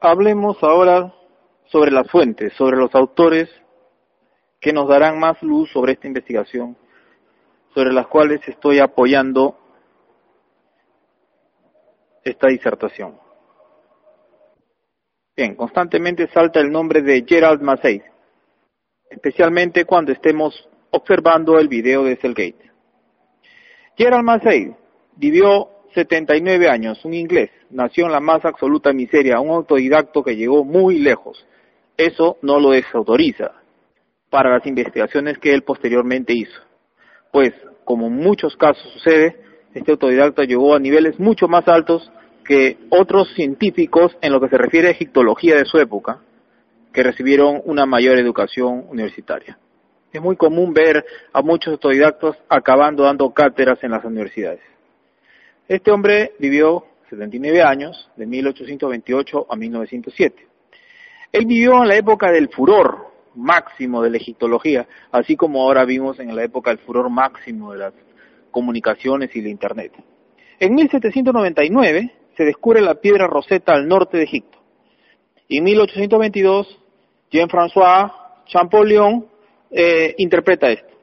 hablemos ahora sobre las fuentes, sobre los autores que nos darán más luz sobre esta investigación, sobre las cuales estoy apoyando esta disertación. Bien, constantemente salta el nombre de Gerald Massey, especialmente cuando estemos observando el video de Cellgate. Gerald Massey vivió 79 años, un inglés, nació en la más absoluta miseria, un autodidacto que llegó muy lejos. Eso no lo desautoriza para las investigaciones que él posteriormente hizo. Pues, como en muchos casos sucede, este autodidacta llegó a niveles mucho más altos que otros científicos en lo que se refiere a egiptología de su época, que recibieron una mayor educación universitaria. Es muy común ver a muchos autodidactos acabando dando cátedras en las universidades. Este hombre vivió 79 años, de 1828 a 1907. Él vivió en la época del furor máximo de la egiptología, así como ahora vimos en la época del furor máximo de las comunicaciones y la Internet. En 1799 se descubre la piedra Rosetta al norte de Egipto. Y en 1822, Jean-François Champollion eh, interpreta esto.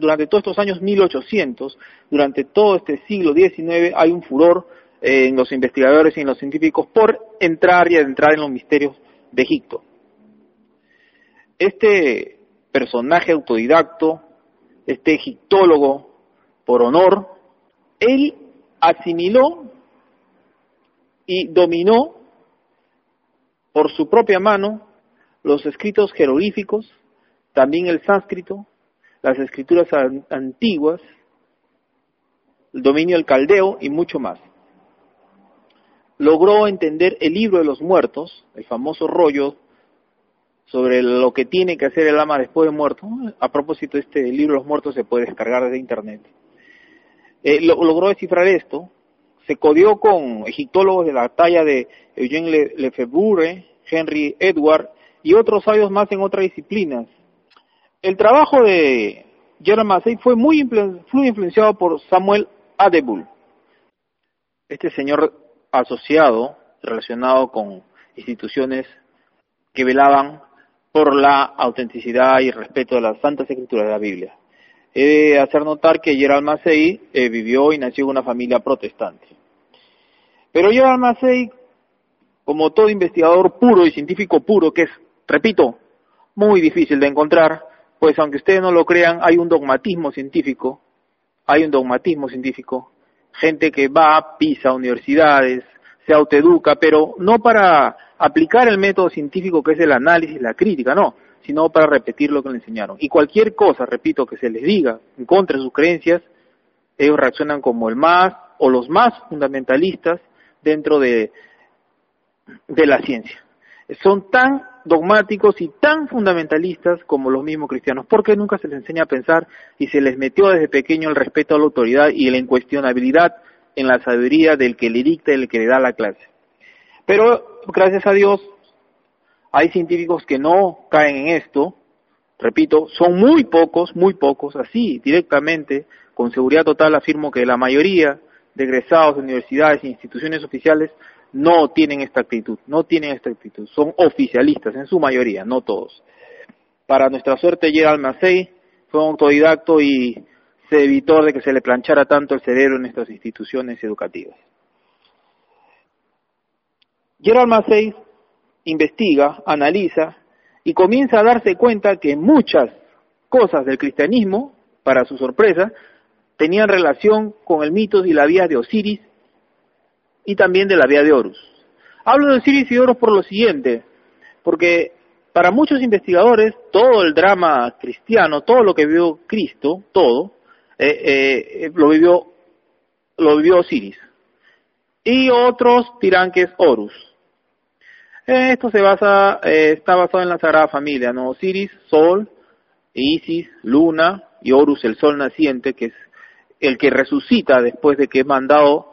Durante todos estos años 1800, durante todo este siglo XIX, hay un furor eh, en los investigadores y en los científicos por entrar y adentrar en los misterios de Egipto. Este personaje autodidacto, este egiptólogo por honor, él asimiló y dominó por su propia mano los escritos jeroglíficos, también el sánscrito, las escrituras antiguas, el dominio del caldeo y mucho más. Logró entender el libro de los muertos, el famoso rollo sobre lo que tiene que hacer el ama después de muerto. A propósito, este libro de los muertos se puede descargar desde internet. Eh, logró descifrar esto, se codió con egiptólogos de la talla de Eugène Lefebvre, Henry Edward y otros sabios más en otras disciplinas. El trabajo de Jerome Massey fue muy, influenciado por Samuel Adebul, este señor asociado, relacionado con instituciones que velaban por la autenticidad y respeto de las santas escrituras de la Biblia. He de hacer notar que Gerald Massey eh, vivió y nació en una familia protestante. Pero Gerald Massey, como todo investigador puro y científico puro, que es, repito, muy difícil de encontrar, pues aunque ustedes no lo crean, hay un dogmatismo científico, hay un dogmatismo científico, gente que va, pisa universidades, se autoeduca, pero no para aplicar el método científico que es el análisis, la crítica, no, sino para repetir lo que le enseñaron. Y cualquier cosa, repito, que se les diga en contra de sus creencias, ellos reaccionan como el más o los más fundamentalistas dentro de, de la ciencia. Son tan dogmáticos y tan fundamentalistas como los mismos cristianos, porque nunca se les enseña a pensar y se les metió desde pequeño el respeto a la autoridad y la incuestionabilidad en la sabiduría del que le dicta y del que le da la clase. Pero gracias a Dios hay científicos que no caen en esto, repito, son muy pocos, muy pocos, así directamente, con seguridad total afirmo que la mayoría de egresados de universidades e instituciones oficiales no tienen esta actitud, no tienen esta actitud, son oficialistas en su mayoría, no todos. Para nuestra suerte, Gerald Massey fue un autodidacto y se evitó de que se le planchara tanto el cerebro en estas instituciones educativas. Gerald Massey investiga, analiza y comienza a darse cuenta que muchas cosas del cristianismo, para su sorpresa, tenían relación con el mito y la vida de Osiris y también de la vida de Horus. Hablo de Osiris y Horus por lo siguiente, porque para muchos investigadores todo el drama cristiano, todo lo que vivió Cristo, todo, eh, eh, lo vivió lo vivió Osiris. Y otros dirán que es Horus. Esto se basa, eh, está basado en la Sagrada Familia, ¿no? Osiris, Sol, Isis, Luna y Horus, el Sol naciente, que es el que resucita después de que es mandado,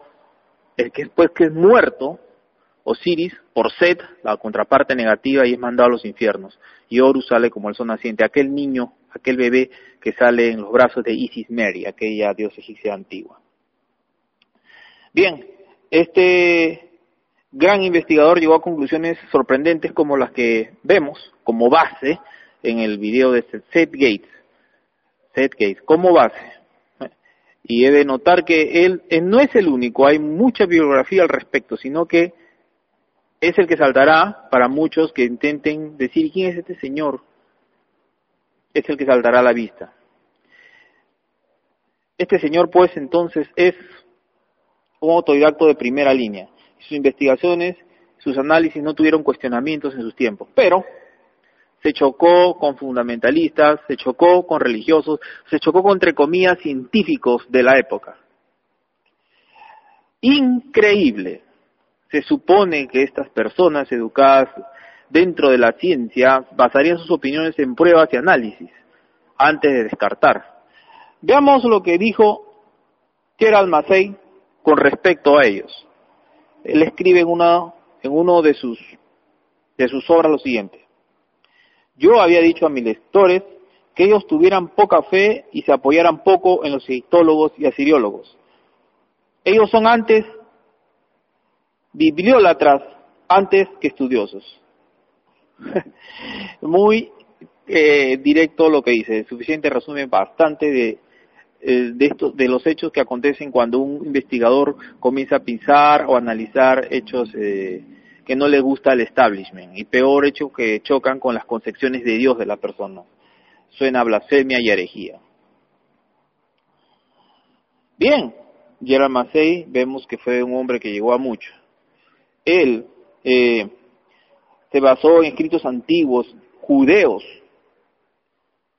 el que después que es muerto, Osiris, por Set, la contraparte negativa, y es mandado a los infiernos. Y Horus sale como el sol naciente, aquel niño, aquel bebé que sale en los brazos de Isis Mary, aquella diosa egipcia antigua. Bien, este gran investigador llegó a conclusiones sorprendentes como las que vemos como base en el video de Seth Gates. Seth Gates, como base. Y he de notar que él, no es el único, hay mucha bibliografía al respecto, sino que es el que saltará para muchos que intenten decir quién es este señor. Es el que saltará a la vista. Este señor, pues, entonces es un autodidacto de primera línea. Sus investigaciones, sus análisis no tuvieron cuestionamientos en sus tiempos, pero se chocó con fundamentalistas, se chocó con religiosos, se chocó con, entre comillas, científicos de la época. Increíble. Se supone que estas personas educadas dentro de la ciencia basarían sus opiniones en pruebas y análisis antes de descartar. Veamos lo que dijo Gerald Massey con respecto a ellos. Él escribe en, uno de sus obras lo siguiente. Yo había dicho a mis lectores que ellos tuvieran poca fe y se apoyaran poco en los egiptólogos y asiriólogos. Ellos son antes bibliólatras antes que estudiosos. Muy eh, directo lo que dice, suficiente resumen bastante de, eh, de, estos, de los hechos que acontecen cuando un investigador comienza a pensar o analizar hechos eh, que no le gusta al establishment y peor hecho que chocan con las concepciones de Dios de la persona. Suena blasfemia y herejía. Bien, Gerald Massey vemos que fue un hombre que llegó a mucho. Él eh, se basó en escritos antiguos, judeos,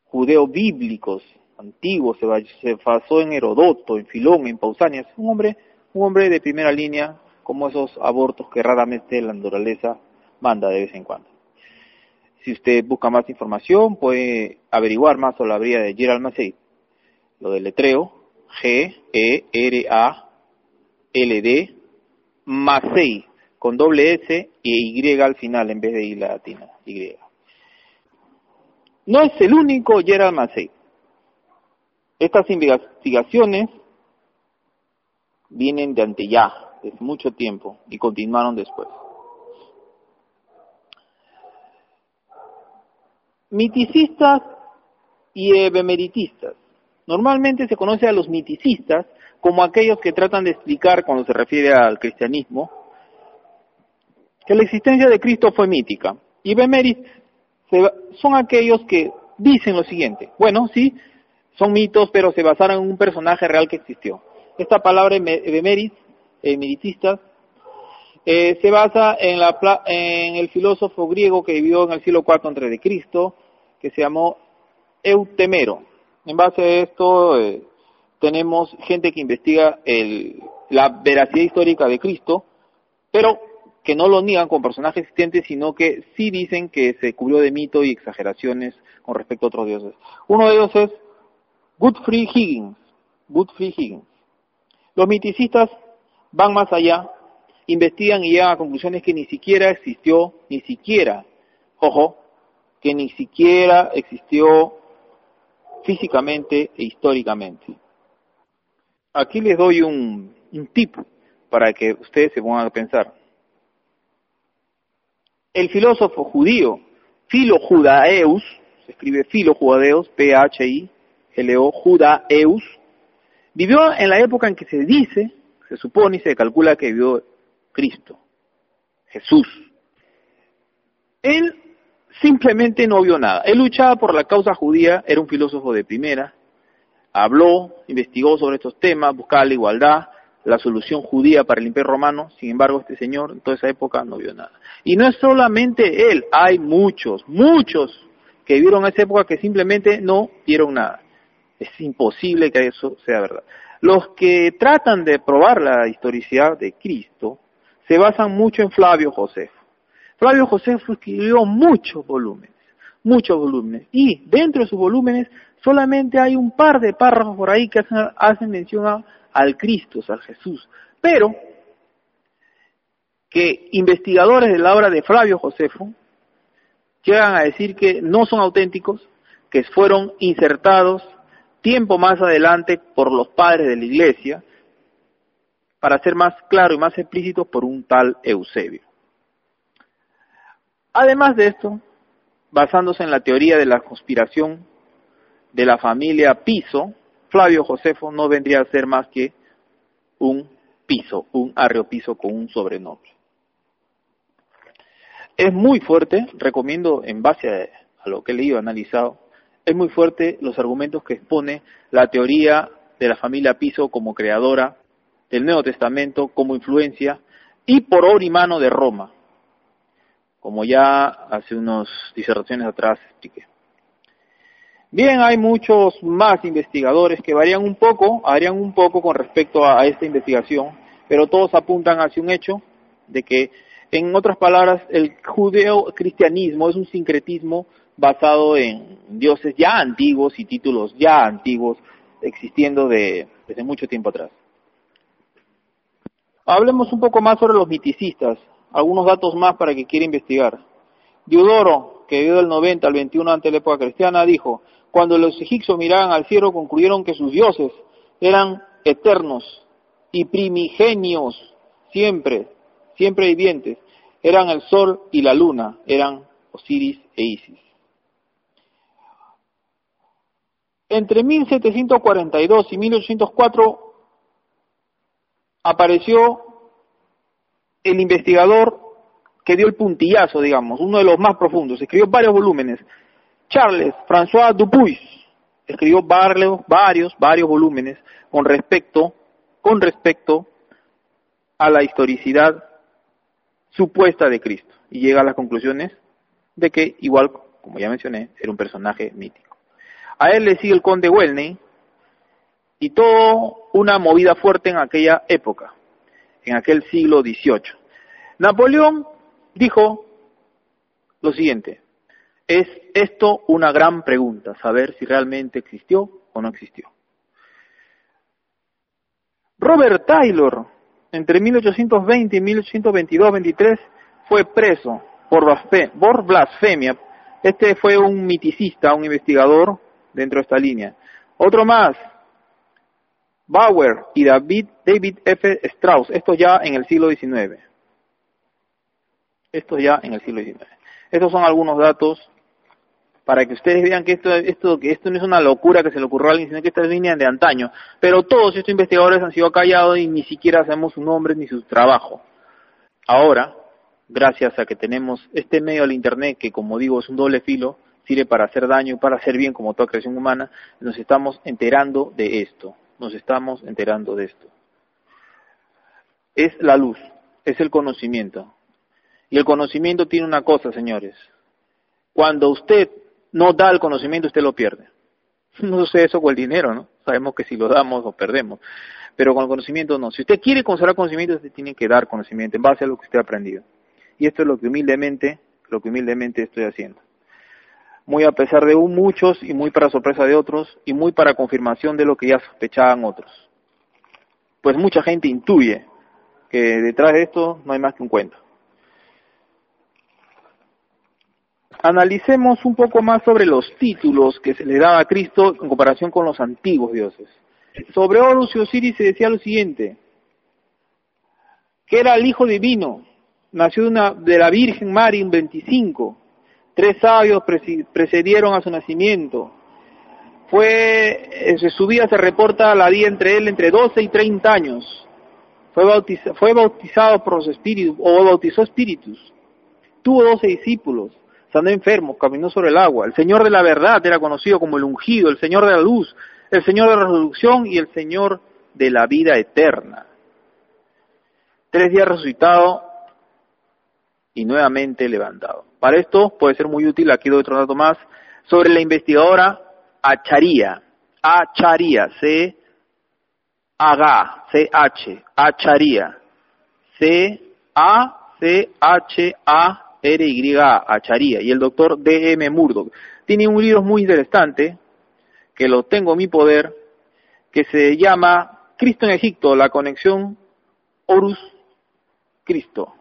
judeos bíblicos, antiguos, se, basó en Herodoto, en Filón, en Pausanias, un hombre, un hombre de primera línea, como esos abortos que raramente la naturaleza manda de vez en cuando. Si usted busca más información, puede averiguar más sobre la vida de Gerald Massey. Lo del letreo, G-E-R-A-L-D, Massey, con doble S y Y al final en vez de I latina, Y. No es el único Gerald Massey. Estas investigaciones vienen de ante mucho tiempo y continuaron después. Miticistas y ebemeritistas. Normalmente se conoce a los miticistas como aquellos que tratan de explicar, cuando se refiere al cristianismo, que la existencia de Cristo fue mítica. Y bemeris son aquellos que dicen lo siguiente, bueno, sí, son mitos, pero se basaron en un personaje real que existió. Esta palabra bemeris militistas, eh, se basa en, el filósofo griego que vivió en el siglo IV antes de Cristo, que se llamó Eutemero. En base a esto eh, tenemos gente que investiga el, la veracidad histórica de Cristo, pero que no lo niegan con personajes existentes, sino que sí dicen que se cubrió de mito y exageraciones con respecto a otros dioses. Uno de ellos es Godfrey Higgins. Higgins. Los miticistas van más allá, investigan y llegan a conclusiones que ni siquiera existió, ni siquiera, ojo, que ni siquiera existió físicamente e históricamente. Aquí les doy un, un tip para que ustedes se pongan a pensar. El filósofo judío Philo Judaeus, se escribe Philo Judaeus, P-H-I-L-O, Judaeus, vivió en la época en que se dice se supone y se calcula que vio Cristo, Jesús. Él simplemente no vio nada. Él luchaba por la causa judía, era un filósofo de primera, habló, investigó sobre estos temas, buscaba la igualdad, la solución judía para el imperio romano, sin embargo este señor en toda esa época no vio nada. Y no es solamente él, hay muchos, muchos que vivieron esa época que simplemente no vieron nada. Es imposible que eso sea verdad. Los que tratan de probar la historicidad de Cristo se basan mucho en Flavio Josefo. Flavio Josefo escribió muchos volúmenes, muchos volúmenes, y dentro de sus volúmenes solamente hay un par de párrafos por ahí que hacen, mención al Cristo, al Jesús. Pero que investigadores de la obra de Flavio Josefo llegan a decir que no son auténticos, que fueron insertados tiempo más adelante por los padres de la iglesia para ser más claro y más explícito, por un tal Eusebio. Además de esto, basándose en la teoría de la conspiración de la familia Piso, Flavio Josefo no vendría a ser más que un piso, un arreo piso con un sobrenombre. Es muy fuerte, recomiendo en base a, lo que he leído, analizado, es muy fuerte los argumentos que expone la teoría de la familia Piso como creadora del Nuevo Testamento, como influencia, y por obra y mano de Roma, como ya hace unas disertaciones atrás expliqué. Bien, hay muchos más investigadores que varían un poco, harían un poco con respecto a, esta investigación, pero todos apuntan hacia un hecho de que, en otras palabras, el judeo-cristianismo es un sincretismo basado en dioses ya antiguos y títulos ya antiguos existiendo de, desde mucho tiempo atrás. Hablemos un poco más sobre los miticistas, algunos datos más para que quiera investigar. Diodoro, que vivió del 90 al 21 ante la época cristiana, dijo, cuando los egipcios miraban al cielo, concluyeron que sus dioses eran eternos y primigenios, siempre, siempre vivientes. Eran el sol y la luna, eran Osiris e Isis. Entre 1742 y 1804 apareció el investigador que dio el puntillazo, digamos, uno de los más profundos. Escribió varios volúmenes, Charles François Dupuis escribió varios, varios, varios volúmenes con respecto, con respecto a la historicidad supuesta de Cristo y llega a las conclusiones de que igual, como ya mencioné, era un personaje mítico. A él le sigue el conde Welney y todo una movida fuerte en aquella época, en aquel siglo XVIII. Napoleón dijo lo siguiente, es esto una gran pregunta, saber si realmente existió o no existió. Robert Taylor, entre 1820 y 1822-23, fue preso por blasfemia. Este fue un miticista, un investigador dentro de esta línea. Otro más, Bauer y David, David F. Strauss, esto ya en el siglo XIX. Esto ya en el siglo XIX. Estos son algunos datos para que ustedes vean que esto, esto, que esto no es una locura que se le ocurrió a alguien, sino que estas líneas de antaño. Pero todos estos investigadores han sido callados y ni siquiera sabemos su nombre ni su trabajo. Ahora, gracias a que tenemos este medio del Internet, que como digo es un doble filo, sirve para hacer daño y para hacer bien como toda creación humana, nos estamos enterando de esto, nos estamos enterando de esto. Es la luz, es el conocimiento. Y el conocimiento tiene una cosa, señores. Cuando usted no da el conocimiento, usted lo pierde. No sé eso con el dinero, ¿no? Sabemos que si lo damos, lo perdemos. Pero con el conocimiento no. Si usted quiere conservar conocimiento, usted tiene que dar conocimiento en base a lo que usted ha aprendido. Y esto es lo que humildemente, lo que humildemente estoy haciendo. Muy a pesar de muchos y muy para sorpresa de otros y muy para confirmación de lo que ya sospechaban otros. Pues mucha gente intuye que detrás de esto no hay más que un cuento. analicemos un poco más sobre los títulos que se le daba a Cristo en comparación con los antiguos dioses. Sobre Horus y Osiris se decía lo siguiente, que era el Hijo Divino, nació de, de la Virgen María en 25, tres sabios precedieron a su nacimiento, fue, en su vida se reporta la vida entre él entre 12 y 30 años, fue, bautizado, por los espíritus, o bautizó espíritus, tuvo 12 discípulos, sanó enfermo, caminó sobre el agua. El Señor de la verdad era conocido como el ungido, el Señor de la luz, el Señor de la resurrección y el Señor de la vida eterna. Tres días resucitado y nuevamente levantado. Para esto puede ser muy útil, aquí doy otro dato más, sobre la investigadora Acharia. Acharia, C. H, C. H, Acharia. C. A. C. H. A. R.Y. Acharía y el doctor D.M. Murdoch. Tiene un libro muy interesante, que lo tengo en mi poder, que se llama Cristo en Egipto, la conexión Horus-Cristo. Cristo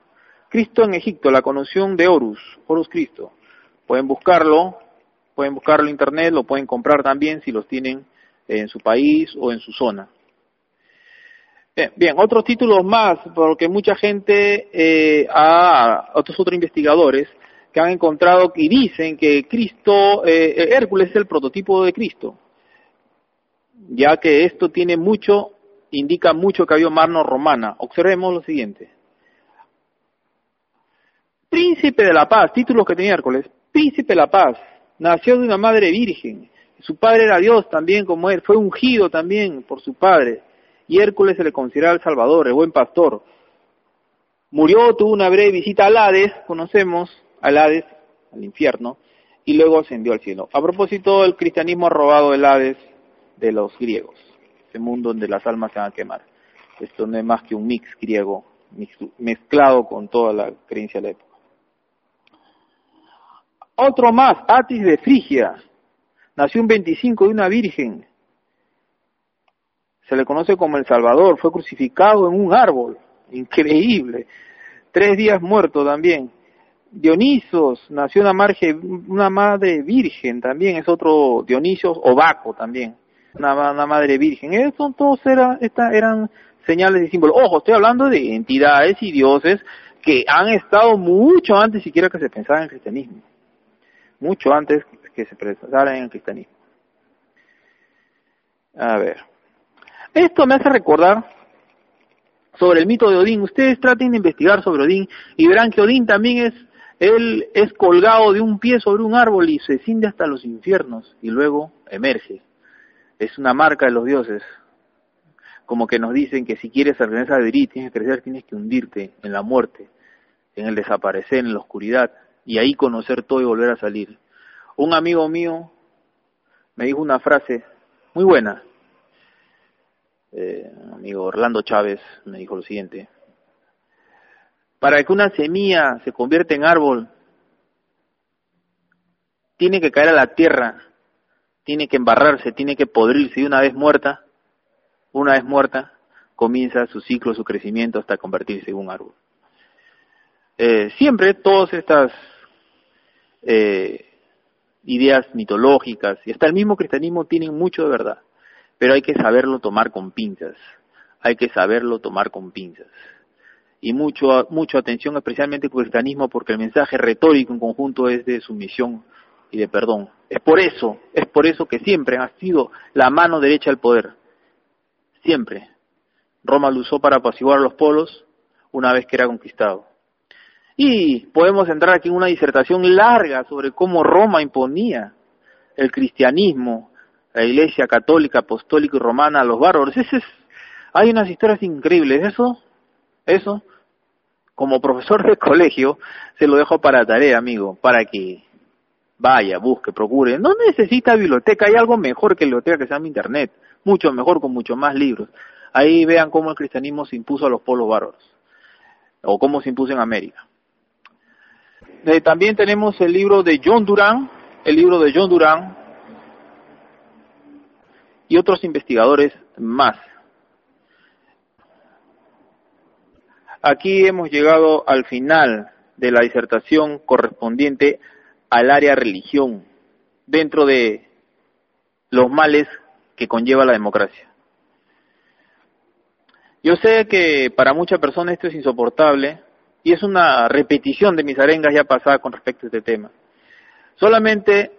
en Egipto, la conexión de Horus, Horus-Cristo. Pueden buscarlo, pueden buscarlo en internet, lo pueden comprar también si los tienen en su país o en su zona. Bien, otros títulos más, porque mucha gente, eh, otros otros investigadores, que han encontrado y dicen que Cristo, eh, Hércules es el prototipo de Cristo, ya que esto tiene mucho, indica mucho que había mano romana. Observemos lo siguiente. Príncipe de la paz, títulos que tenía Hércules, príncipe de la paz, nació de una madre virgen, su padre era Dios también como él, fue ungido también por su padre, y Hércules se le considera el Salvador, el buen pastor. Murió, tuvo una breve visita al Hades, conocemos, al Hades, al infierno, y luego ascendió al cielo. A propósito, el cristianismo ha robado el Hades de los griegos, ese mundo donde las almas se van a quemar. Esto no es más que un mix griego mezclado con toda la creencia de la época. Otro más, Atis de Frigia, nació un 25 de una virgen. Se le conoce como el Salvador, fue crucificado en un árbol, increíble. Tres días muerto también. Dionisos nació una, marge, una madre virgen también, es otro Dionisios Obaco también, una, madre virgen. Estos todos eran, eran señales y símbolos. Ojo, estoy hablando de entidades y dioses que han estado mucho antes siquiera que se pensara en el cristianismo. Mucho antes que se pensara en el cristianismo. A ver. Esto me hace recordar sobre el mito de Odín. Ustedes traten de investigar sobre Odín y verán que Odín también es él es colgado de un pie sobre un árbol y se desciende hasta los infiernos y luego emerge. Es una marca de los dioses. Como que nos dicen que si quieres pertenecer a vivir, tienes que crecer, tienes que hundirte en la muerte, en el desaparecer, en la oscuridad, y ahí conocer todo y volver a salir. Un amigo mío me dijo una frase muy buena. Eh, amigo Orlando Chávez me dijo lo siguiente. Para que una semilla se convierta en árbol, tiene que caer a la tierra, tiene que embarrarse, tiene que podrirse y una vez muerta, una vez muerta, comienza su ciclo, su crecimiento hasta convertirse en un árbol. Eh, siempre todas estas eh, ideas mitológicas y hasta el mismo cristianismo tienen mucho de verdad, pero hay que saberlo tomar con pinzas, hay que saberlo tomar con pinzas y mucho, mucha atención especialmente con el cristianismo porque el mensaje retórico en conjunto es de sumisión y de perdón. Es por eso, es por eso que siempre ha sido la mano derecha del poder. Siempre. Roma lo usó para apaciguar a los polos una vez que era conquistado. Y podemos entrar aquí en una disertación larga sobre cómo Roma imponía el cristianismo, la iglesia católica, apostólica y romana a los bárbaros. Ese es, hay unas historias increíbles. Eso eso, como profesor de colegio, se lo dejo para tarea, amigo, para que vaya, busque, procure. No necesita biblioteca, hay algo mejor que biblioteca que se llama Internet, mucho mejor con mucho más libros. Ahí vean cómo el cristianismo se impuso a los pueblos bárbaros, o cómo se impuso en América. Eh, también tenemos el libro de John Durán, el libro de John Durán y otros investigadores más. Aquí hemos llegado al final de la disertación correspondiente al área religión, dentro de los males que conlleva la democracia. Yo sé que para muchas personas esto es insoportable y es una repetición de mis arengas ya pasadas con respecto a este tema. Solamente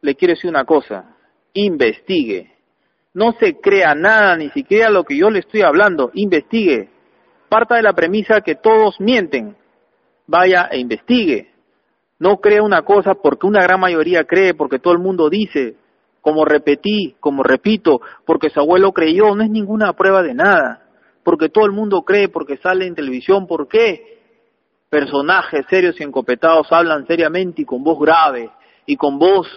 le quiero decir una cosa, investigue. No se crea nada, ni siquiera lo que yo le estoy hablando, investigue parta de la premisa que todos mienten. Vaya e investigue. No crea una cosa porque una gran mayoría cree, porque todo el mundo dice, como repetí, como repito, porque su abuelo creyó, no es ninguna prueba de nada. Porque todo el mundo cree, porque sale en televisión, ¿por qué? Personajes serios y encopetados hablan seriamente y con voz grave y con voz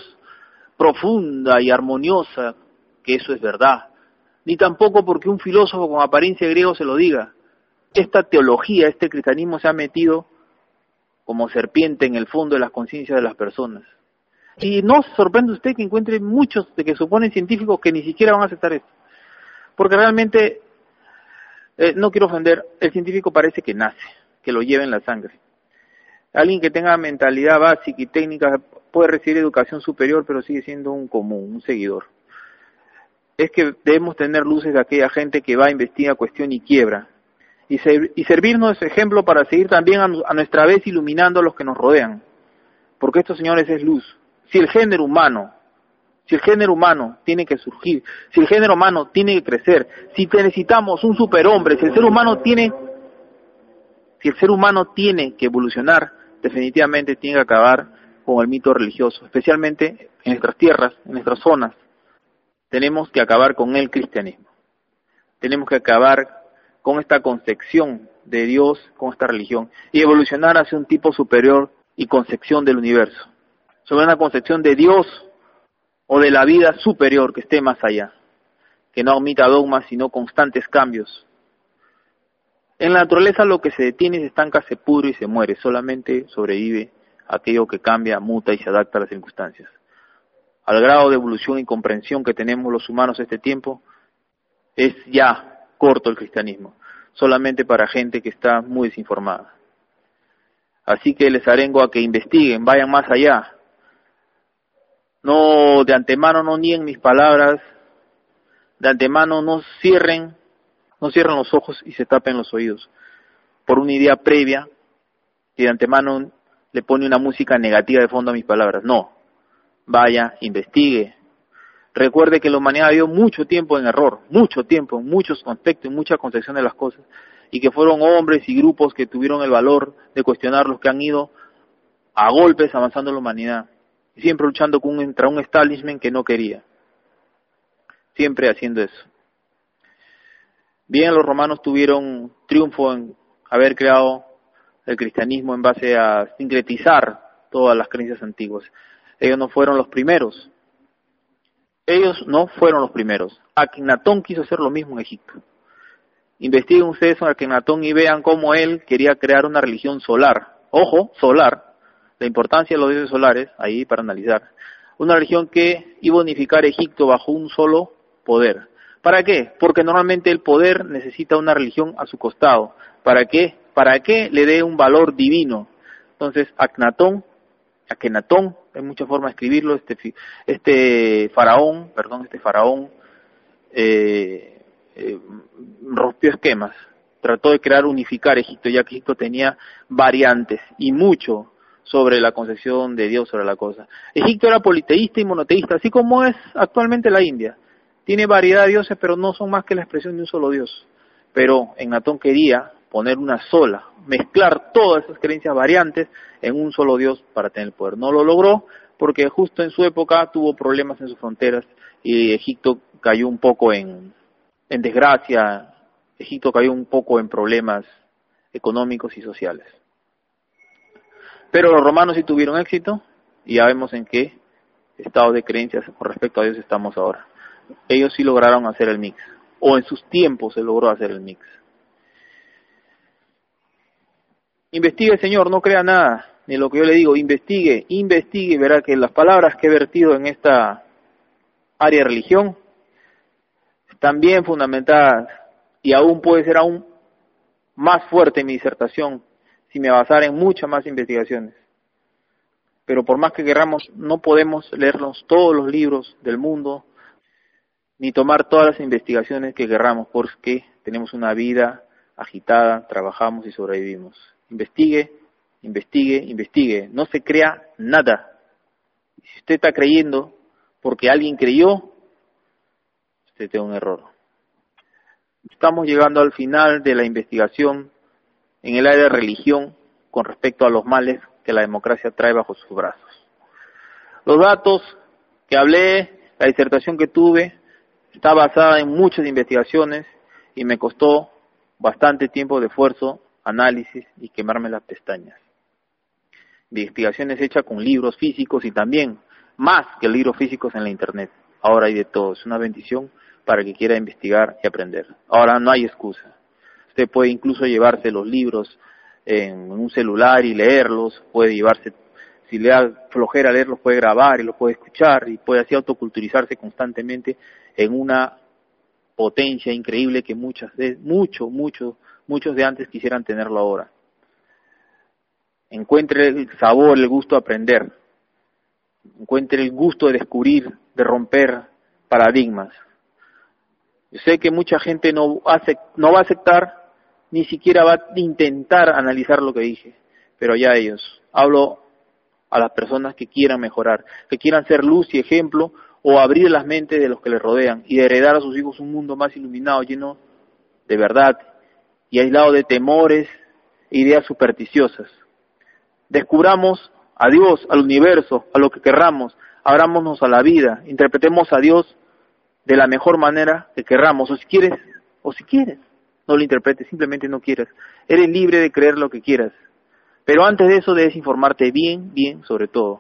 profunda y armoniosa, que eso es verdad. Ni tampoco porque un filósofo con apariencia griego se lo diga esta teología, este cristianismo se ha metido como serpiente en el fondo de las conciencias de las personas. Y no se sorprende usted que encuentre muchos de que suponen científicos que ni siquiera van a aceptar esto. Porque realmente, eh, no quiero ofender, el científico parece que nace, que lo lleva en la sangre. Alguien que tenga mentalidad básica y técnica puede recibir educación superior, pero sigue siendo un común, un seguidor. es que debemos tener luces de aquella gente que va, a investigar cuestión y quiebra, y, y servirnos de ejemplo para seguir también a, nuestra vez iluminando a los que nos rodean, porque esto, señores, es luz. Si el género humano, si el género humano tiene que surgir, si el género humano tiene que crecer, si necesitamos un superhombre, si el ser humano tiene, si el ser humano tiene que evolucionar, definitivamente tiene que acabar con el mito religioso, especialmente en nuestras tierras, en nuestras zonas. Tenemos que acabar con el cristianismo. Tenemos que acabar con esta concepción de Dios, con esta religión, y evolucionar hacia un tipo superior y concepción del universo, sobre una concepción de Dios o de la vida superior que esté más allá, que no omita dogmas, sino constantes cambios. En la naturaleza lo que se detiene, se estanca, se pudre y se muere, solamente sobrevive aquello que cambia, muta y se adapta a las circunstancias. Al grado de evolución y comprensión que tenemos los humanos este tiempo, es ya corto el cristianismo, solamente para gente que está muy desinformada. Así que les arengo a que investiguen, vayan más allá. No, de antemano no nieguen mis palabras, de antemano no cierren, no cierren los ojos y se tapen los oídos por una idea previa y de antemano le pone una música negativa de fondo a mis palabras. No, vaya, investigue, Recuerde que la humanidad vivió mucho tiempo en error, mucho tiempo, en muchos contextos, en mucha concepción de las cosas, y que fueron hombres y grupos que tuvieron el valor de cuestionar los que han ido a golpes avanzando la humanidad, siempre luchando contra un establishment que no quería, siempre haciendo eso. Bien, los romanos tuvieron triunfo en haber creado el cristianismo en base a sincretizar todas las creencias antiguas. Ellos no fueron los primeros, ellos no fueron los primeros. Akenatón quiso hacer lo mismo en Egipto. Investiguen ustedes a Akenatón y vean cómo él quería crear una religión solar. Ojo, solar. La importancia de los dioses solares, ahí para analizar. Una religión que iba a unificar Egipto bajo un solo poder. ¿Para qué? Porque normalmente el poder necesita una religión a su costado. ¿Para qué? Para que le dé un valor divino. Entonces, Aknatón Akenatón, hay muchas formas de escribirlo, este, este faraón, perdón, este faraón eh, eh, rompió esquemas, trató de crear, unificar Egipto, ya que Egipto tenía variantes y mucho sobre la concepción de Dios sobre la cosa. Egipto era politeísta y monoteísta, así como es actualmente la India. Tiene variedad de dioses, pero no son más que la expresión de un solo Dios. Pero en Atón quería poner una sola, mezclar todas esas creencias variantes en un solo Dios para tener el poder. No lo logró porque justo en su época tuvo problemas en sus fronteras y Egipto cayó un poco en, en desgracia, Egipto cayó un poco en problemas económicos y sociales. Pero los romanos sí tuvieron éxito y ya vemos en qué estado de creencias con respecto a Dios estamos ahora. Ellos sí lograron hacer el mix, o en sus tiempos se logró hacer el mix. Investigue, Señor, no crea nada, ni lo que yo le digo, investigue, investigue verá que las palabras que he vertido en esta área de religión están bien fundamentadas y aún puede ser aún más fuerte mi disertación si me basara en muchas más investigaciones. Pero por más que queramos, no podemos leernos todos los libros del mundo, ni tomar todas las investigaciones que querramos, porque tenemos una vida agitada, trabajamos y sobrevivimos investigue, investigue, investigue. No se crea nada. Si usted está creyendo porque alguien creyó, usted tiene un error. Estamos llegando al final de la investigación en el área de religión con respecto a los males que la democracia trae bajo sus brazos. Los datos que hablé, la disertación que tuve, está basada en muchas investigaciones y me costó bastante tiempo de esfuerzo análisis y quemarme las pestañas. Investigaciones hechas con libros físicos y también más que libros físicos en la Internet. Ahora hay de todo. Es una bendición para el que quiera investigar y aprender. Ahora no hay excusa. Usted puede incluso llevarse los libros en un celular y leerlos, puede llevarse, si le da flojera leerlos, puede grabar y los puede escuchar y puede así autoculturizarse constantemente en una potencia increíble que muchas veces, mucho, mucho muchos de antes quisieran tenerlo ahora. Encuentre el sabor, el gusto de aprender. Encuentre el gusto de descubrir, de romper paradigmas. Yo sé que mucha gente no, hace, no va a aceptar, ni siquiera va a intentar analizar lo que dije, pero ya ellos. Hablo a las personas que quieran mejorar, que quieran ser luz y ejemplo o abrir las mentes de los que les rodean y heredar a sus hijos un mundo más iluminado, lleno de verdad y aislado de temores e ideas supersticiosas. Descubramos a Dios, al universo, a lo que querramos, abrámonos a la vida, interpretemos a Dios de la mejor manera que querramos, o si quieres, o si quieres, no lo interpretes, simplemente no quieras. Eres libre de creer lo que quieras. Pero antes de eso debes informarte bien, bien sobre todo.